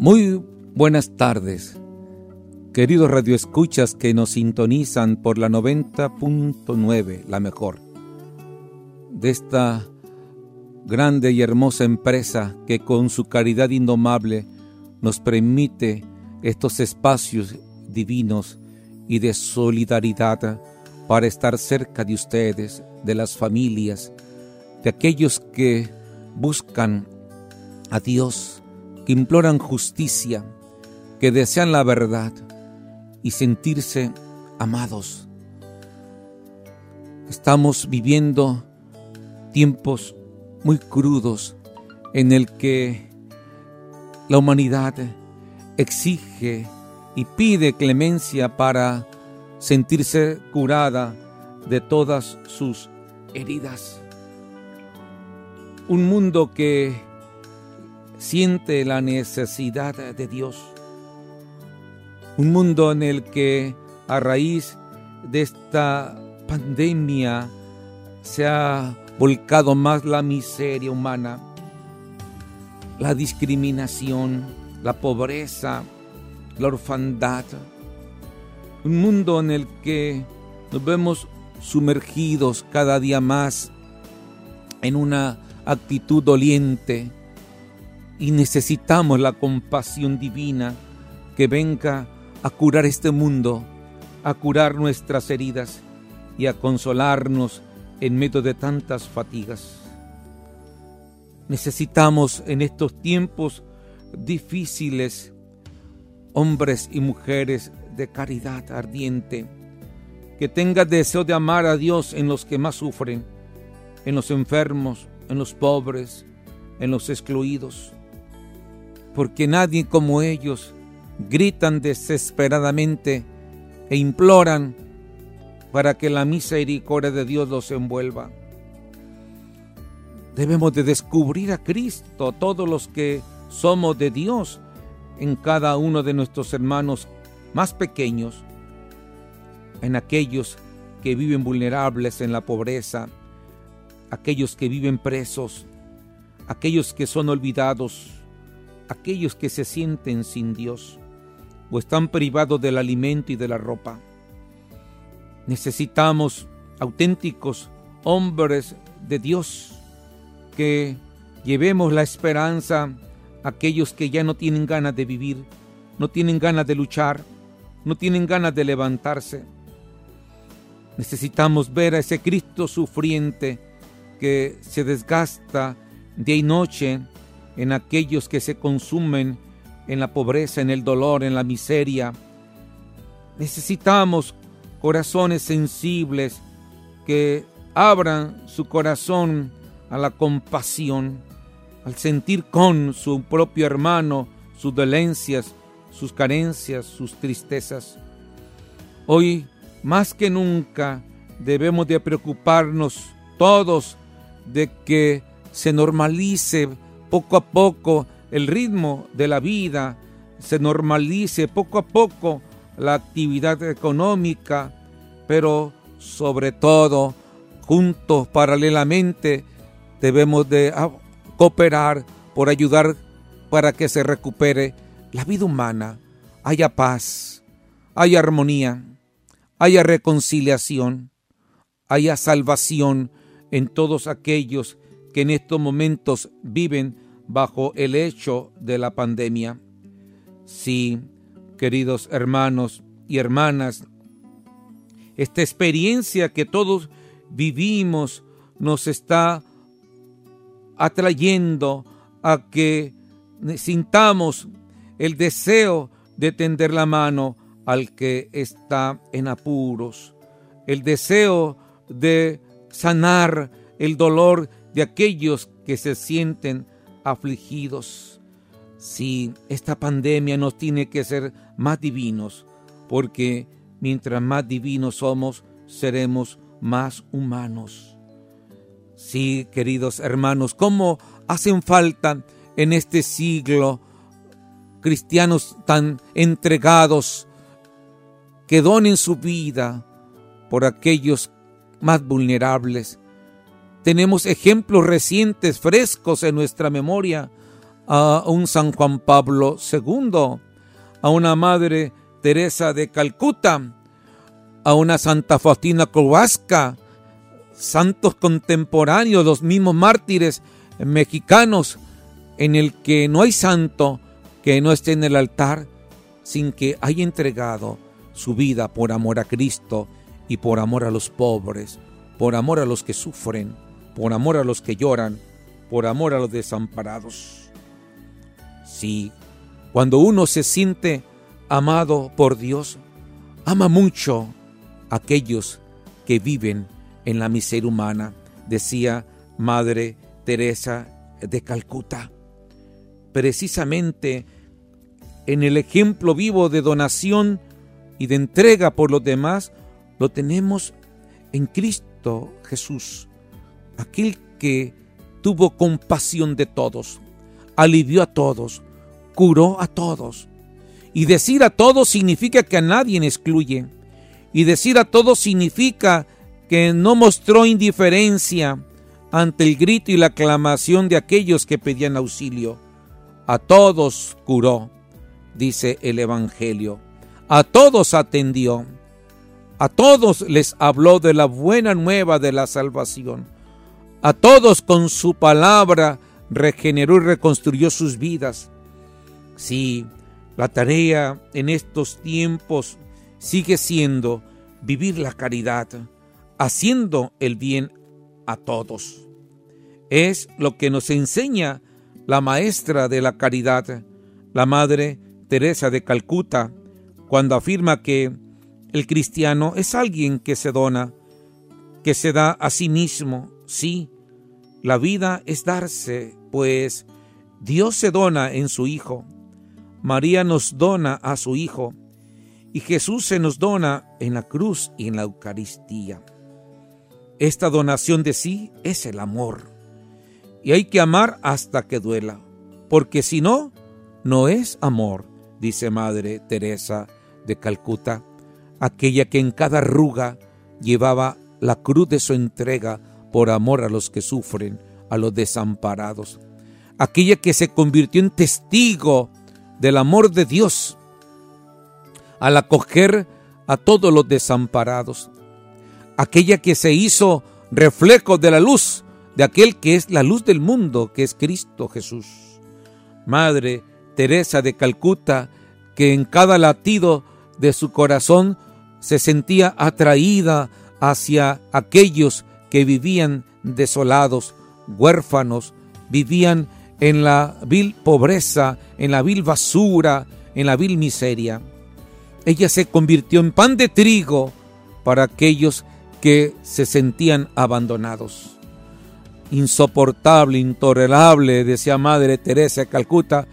Muy buenas tardes, queridos radioescuchas que nos sintonizan por la 90.9, la mejor, de esta grande y hermosa empresa que con su caridad indomable nos permite estos espacios divinos y de solidaridad para estar cerca de ustedes, de las familias, de aquellos que buscan a Dios que imploran justicia, que desean la verdad y sentirse amados. Estamos viviendo tiempos muy crudos en el que la humanidad exige y pide clemencia para sentirse curada de todas sus heridas. Un mundo que siente la necesidad de Dios. Un mundo en el que a raíz de esta pandemia se ha volcado más la miseria humana, la discriminación, la pobreza, la orfandad. Un mundo en el que nos vemos sumergidos cada día más en una actitud doliente, y necesitamos la compasión divina que venga a curar este mundo, a curar nuestras heridas y a consolarnos en medio de tantas fatigas. Necesitamos en estos tiempos difíciles hombres y mujeres de caridad ardiente, que tengan deseo de amar a Dios en los que más sufren, en los enfermos, en los pobres, en los excluidos porque nadie como ellos gritan desesperadamente e imploran para que la misericordia de Dios los envuelva. Debemos de descubrir a Cristo, todos los que somos de Dios, en cada uno de nuestros hermanos más pequeños, en aquellos que viven vulnerables en la pobreza, aquellos que viven presos, aquellos que son olvidados, aquellos que se sienten sin Dios o están privados del alimento y de la ropa. Necesitamos auténticos hombres de Dios que llevemos la esperanza a aquellos que ya no tienen ganas de vivir, no tienen ganas de luchar, no tienen ganas de levantarse. Necesitamos ver a ese Cristo sufriente que se desgasta día y noche en aquellos que se consumen en la pobreza, en el dolor, en la miseria. Necesitamos corazones sensibles que abran su corazón a la compasión, al sentir con su propio hermano sus dolencias, sus carencias, sus tristezas. Hoy, más que nunca, debemos de preocuparnos todos de que se normalice poco a poco el ritmo de la vida, se normalice poco a poco la actividad económica, pero sobre todo, juntos, paralelamente, debemos de cooperar por ayudar para que se recupere la vida humana, haya paz, haya armonía, haya reconciliación, haya salvación en todos aquellos que en estos momentos viven bajo el hecho de la pandemia. Sí, queridos hermanos y hermanas, esta experiencia que todos vivimos nos está atrayendo a que sintamos el deseo de tender la mano al que está en apuros, el deseo de sanar el dolor de aquellos que se sienten afligidos. Si esta pandemia nos tiene que ser más divinos, porque mientras más divinos somos, seremos más humanos. Sí, queridos hermanos, ¿cómo hacen falta en este siglo cristianos tan entregados que donen su vida por aquellos más vulnerables, tenemos ejemplos recientes, frescos en nuestra memoria. a un San Juan Pablo II, a una Madre Teresa de Calcuta, a una Santa Faustina Kowalska, santos contemporáneos, los mismos mártires mexicanos, en el que no hay santo que no esté en el altar sin que haya entregado su vida por amor a Cristo y por amor a los pobres, por amor a los que sufren, por amor a los que lloran, por amor a los desamparados. Sí, cuando uno se siente amado por Dios, ama mucho a aquellos que viven en la miseria humana, decía Madre Teresa de Calcuta. Precisamente en el ejemplo vivo de donación y de entrega por los demás, lo tenemos en Cristo Jesús, aquel que tuvo compasión de todos, alivió a todos, curó a todos. Y decir a todos significa que a nadie excluye. Y decir a todos significa que no mostró indiferencia ante el grito y la aclamación de aquellos que pedían auxilio. A todos curó, dice el Evangelio. A todos atendió. A todos les habló de la buena nueva de la salvación. A todos con su palabra regeneró y reconstruyó sus vidas. Sí, la tarea en estos tiempos sigue siendo vivir la caridad, haciendo el bien a todos. Es lo que nos enseña la maestra de la caridad, la Madre Teresa de Calcuta, cuando afirma que el cristiano es alguien que se dona, que se da a sí mismo. Sí, la vida es darse, pues Dios se dona en su Hijo, María nos dona a su Hijo, y Jesús se nos dona en la cruz y en la Eucaristía. Esta donación de sí es el amor. Y hay que amar hasta que duela, porque si no, no es amor, dice Madre Teresa de Calcuta, aquella que en cada arruga llevaba la cruz de su entrega por amor a los que sufren, a los desamparados, aquella que se convirtió en testigo del amor de Dios al acoger a todos los desamparados, aquella que se hizo reflejo de la luz de aquel que es la luz del mundo, que es Cristo Jesús. Madre Teresa de Calcuta, que en cada latido de su corazón se sentía atraída hacia aquellos que vivían desolados, huérfanos, vivían en la vil pobreza, en la vil basura, en la vil miseria. Ella se convirtió en pan de trigo para aquellos que se sentían abandonados. Insoportable, intolerable, decía Madre Teresa de Calcuta,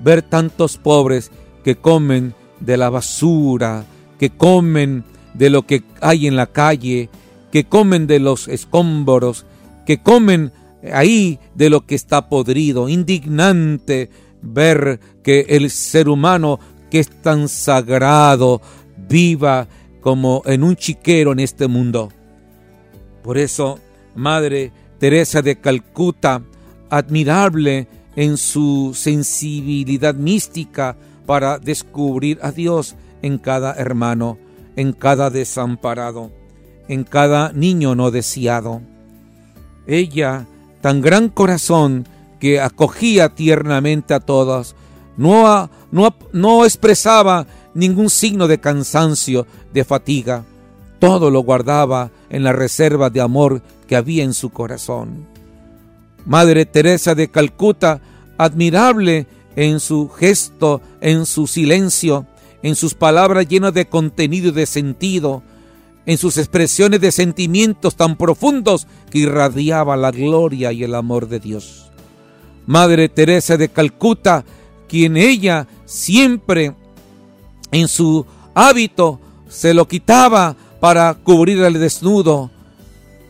ver tantos pobres que comen de la basura, que comen de lo que hay en la calle, que comen de los escombros, que comen ahí de lo que está podrido. Indignante ver que el ser humano que es tan sagrado viva como en un chiquero en este mundo. Por eso, Madre Teresa de Calcuta, admirable en su sensibilidad mística para descubrir a Dios en cada hermano, en cada desamparado, en cada niño no deseado. Ella, tan gran corazón que acogía tiernamente a todos, no, no, expresaba ningún signo de cansancio, de fatiga, todo lo guardaba en la reserva de amor que había en su corazón. Madre Teresa de Calcuta, admirable en su gesto, en su silencio, en sus palabras llenas de contenido y de sentido, en sus expresiones de sentimientos tan profundos que irradiaba la gloria y el amor de Dios. Madre Teresa de Calcuta, quien ella siempre en su hábito se lo quitaba para cubrir el desnudo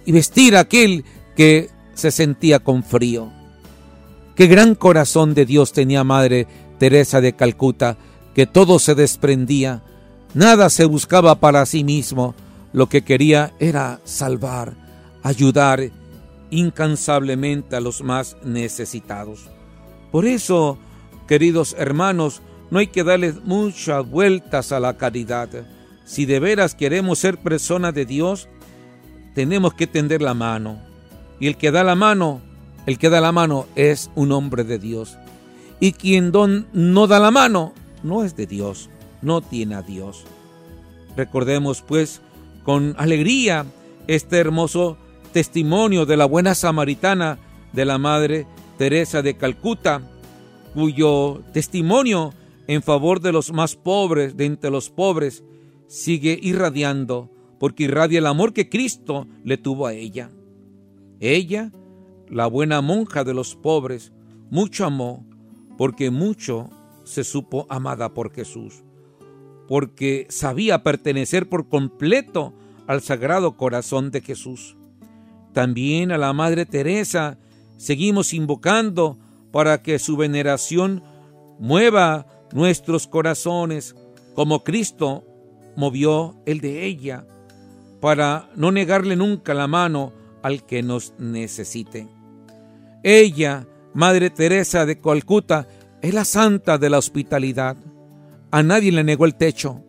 y vestir a aquel que se sentía con frío. Qué gran corazón de Dios tenía Madre Teresa de Calcuta, que todo se desprendía, nada se buscaba para sí mismo, lo que quería era salvar, ayudar incansablemente a los más necesitados. Por eso, queridos hermanos, no hay que darle muchas vueltas a la caridad. Si de veras queremos ser personas de Dios, tenemos que tender la mano. Y el que da la mano, el que da la mano es un hombre de Dios. Y quien don, no da la mano, no es de Dios, no tiene a Dios. Recordemos pues con alegría este hermoso testimonio de la buena samaritana de la Madre Teresa de Calcuta, cuyo testimonio en favor de los más pobres de entre los pobres sigue irradiando, porque irradia el amor que Cristo le tuvo a ella. Ella, la buena monja de los pobres, mucho amó, porque mucho se supo amada por Jesús, porque sabía pertenecer por completo al Sagrado Corazón de Jesús. También a la Madre Teresa seguimos invocando para que su veneración mueva nuestros corazones como Cristo movió el de ella, para no negarle nunca la mano al que nos necesite. Ella, Madre Teresa de Calcuta, es la santa de la hospitalidad. A nadie le negó el techo,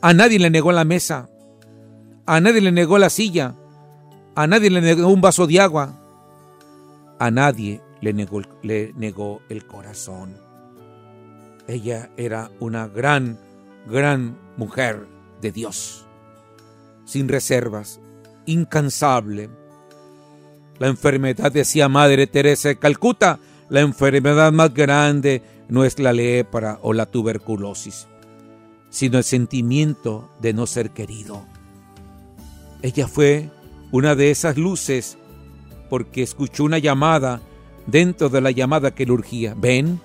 a nadie le negó la mesa, a nadie le negó la silla, a nadie le negó un vaso de agua, a nadie le negó, le negó el corazón. Ella era una gran, gran mujer de Dios, sin reservas, incansable. La enfermedad, decía Madre Teresa de Calcuta, la enfermedad más grande no es la lepra o la tuberculosis, sino el sentimiento de no ser querido. Ella fue una de esas luces porque escuchó una llamada dentro de la llamada que le urgía. Ven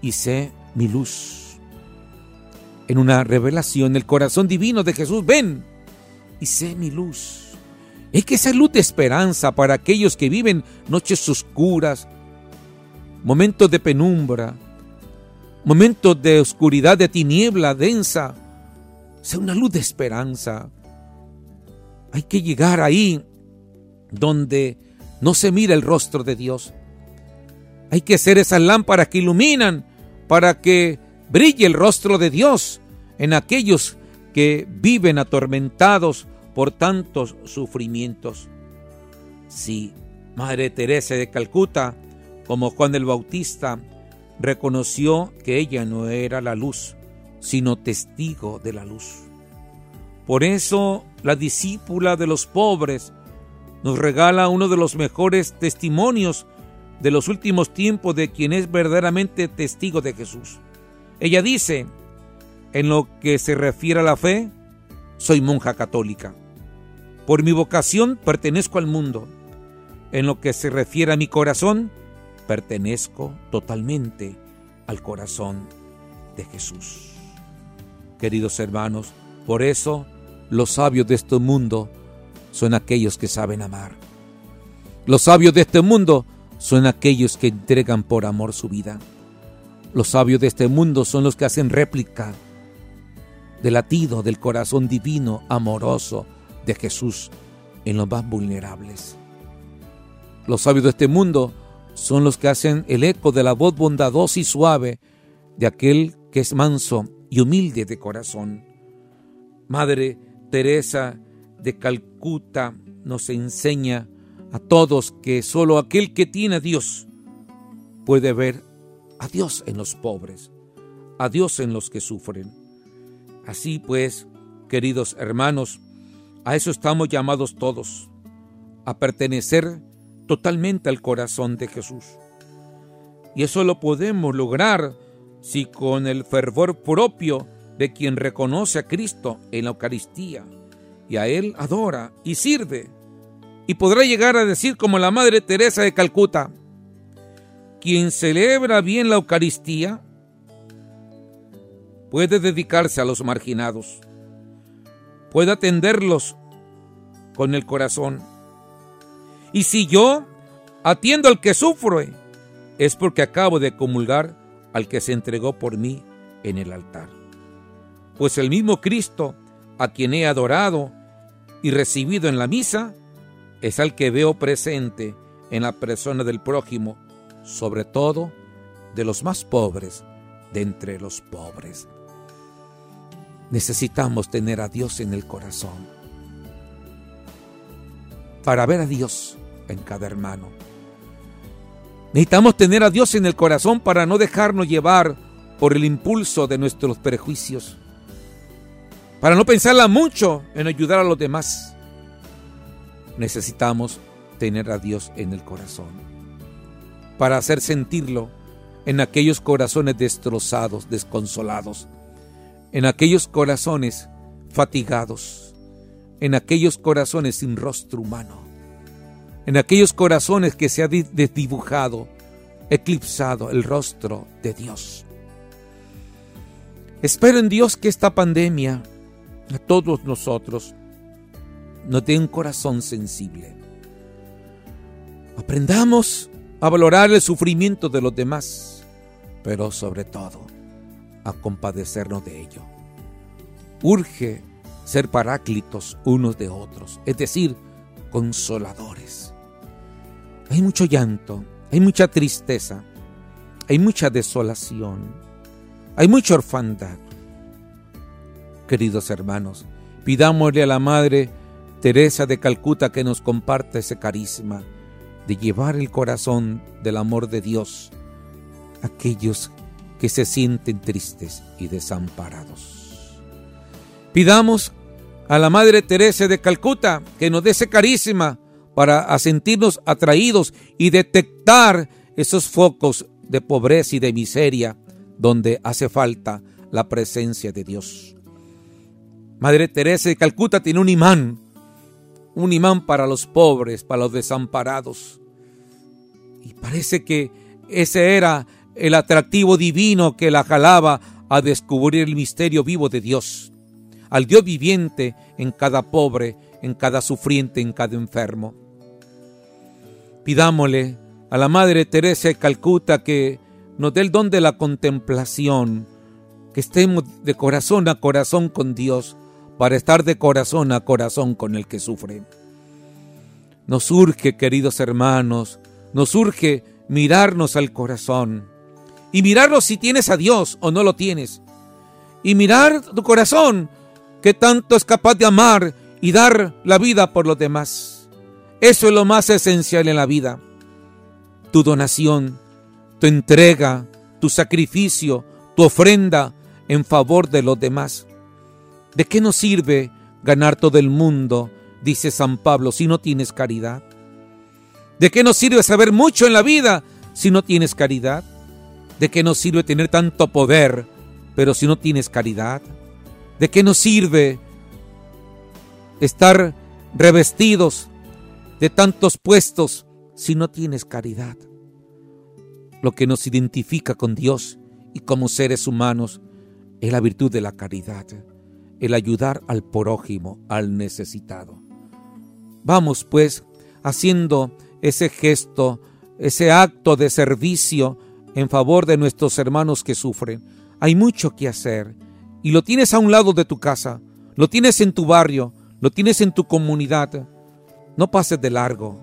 y sé mi luz. En una revelación, el corazón divino de Jesús, ven y sé mi luz. Es que esa luz de esperanza para aquellos que viven noches oscuras, momentos de penumbra, momentos de oscuridad, de tiniebla densa, sea una luz de esperanza. Hay que llegar ahí donde no se mira el rostro de Dios. Hay que ser esas lámparas que iluminan para que brille el rostro de Dios en aquellos que viven atormentados por tantos sufrimientos. Sí, Madre Teresa de Calcuta, como Juan el Bautista, reconoció que ella no era la luz, sino testigo de la luz. Por eso la discípula de los pobres nos regala uno de los mejores testimonios de los últimos tiempos de quien es verdaderamente testigo de Jesús. Ella dice, en lo que se refiere a la fe, soy monja católica. Por mi vocación pertenezco al mundo. En lo que se refiere a mi corazón, pertenezco totalmente al corazón de Jesús. Queridos hermanos, por eso los sabios de este mundo son aquellos que saben amar. Los sabios de este mundo son aquellos que entregan por amor su vida. Los sabios de este mundo son los que hacen réplica del latido del corazón divino, amoroso de Jesús en los más vulnerables. Los sabios de este mundo son los que hacen el eco de la voz bondadosa y suave de aquel que es manso y humilde de corazón. Madre Teresa de Calcuta nos enseña a todos que solo aquel que tiene a Dios puede ver a Dios en los pobres, a Dios en los que sufren. Así pues, queridos hermanos, a eso estamos llamados todos, a pertenecer totalmente al corazón de Jesús. Y eso lo podemos lograr si con el fervor propio de quien reconoce a Cristo en la Eucaristía y a Él adora y sirve. Y podrá llegar a decir como la Madre Teresa de Calcuta, quien celebra bien la Eucaristía puede dedicarse a los marginados, puede atenderlos con el corazón. Y si yo atiendo al que sufre, es porque acabo de comulgar al que se entregó por mí en el altar. Pues el mismo Cristo, a quien he adorado y recibido en la misa, es al que veo presente en la persona del prójimo, sobre todo de los más pobres de entre los pobres. Necesitamos tener a Dios en el corazón para ver a Dios en cada hermano. Necesitamos tener a Dios en el corazón para no dejarnos llevar por el impulso de nuestros prejuicios, para no pensarla mucho en ayudar a los demás. Necesitamos tener a Dios en el corazón, para hacer sentirlo en aquellos corazones destrozados, desconsolados, en aquellos corazones fatigados, en aquellos corazones sin rostro humano, en aquellos corazones que se ha desdibujado, eclipsado el rostro de Dios. Espero en Dios que esta pandemia a todos nosotros nos dé un corazón sensible. Aprendamos a valorar el sufrimiento de los demás, pero sobre todo a compadecernos de ello. Urge ser paráclitos unos de otros, es decir, consoladores. Hay mucho llanto, hay mucha tristeza, hay mucha desolación hay mucha orfandad. Queridos hermanos, pidámosle a la Madre Teresa de Calcuta que nos comparta ese carisma de llevar el corazón del amor de Dios a aquellos que se sienten tristes y desamparados. Pidamos a la Madre Teresa de Calcuta que nos dé ese carisma para sentirnos atraídos y detectar esos focos de pobreza y de miseria donde hace falta la presencia de Dios. Madre Teresa de Calcuta tiene un imán, un imán para los pobres, para los desamparados. Y parece que ese era el atractivo divino que la jalaba a descubrir el misterio vivo de Dios, al Dios viviente en cada pobre, en cada sufriente, en cada enfermo. Pidámosle a la Madre Teresa de Calcuta que nos dé el don de la contemplación, que estemos de corazón a corazón con Dios, para estar de corazón a corazón con el que sufre. Nos urge, queridos hermanos, nos urge mirarnos al corazón y mirarlo si tienes a Dios o no lo tienes. Y mirar tu corazón, que tanto es capaz de amar y dar la vida por los demás. Eso es lo más esencial en la vida. Tu donación, tu entrega, tu sacrificio, tu ofrenda en favor de los demás. ¿De qué nos sirve ganar todo el mundo, dice San Pablo, si no tienes caridad? ¿De qué nos sirve saber mucho en la vida si no tienes caridad? ¿De qué nos sirve tener tanto poder, pero si no tienes caridad? ¿De qué nos sirve estar revestidos de tantos puestos si no tienes caridad? Lo que nos identifica con Dios y como seres humanos es la virtud de la caridad, el ayudar al prójimo, al necesitado. Vamos pues haciendo ese gesto, ese acto de servicio en favor de nuestros hermanos que sufren. Hay mucho que hacer y lo tienes a un lado de tu casa, lo tienes en tu barrio, lo tienes en tu comunidad. No pases de largo,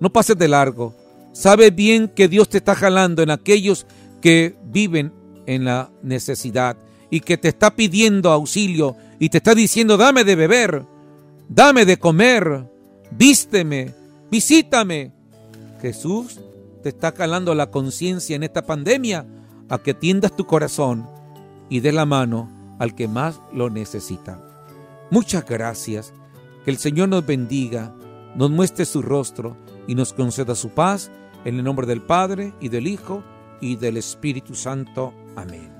no pases de largo. Sabe bien que Dios te está jalando en aquellos que viven en la necesidad y que te está pidiendo auxilio y te está diciendo, dame de beber, dame de comer, vísteme, visítame. Jesús te está calando la conciencia en esta pandemia a que tiendas tu corazón y dé la mano al que más lo necesita. Muchas gracias. Que el Señor nos bendiga, nos muestre su rostro y nos conceda su paz en el nombre del Padre y del Hijo y del Espíritu Santo. Amén.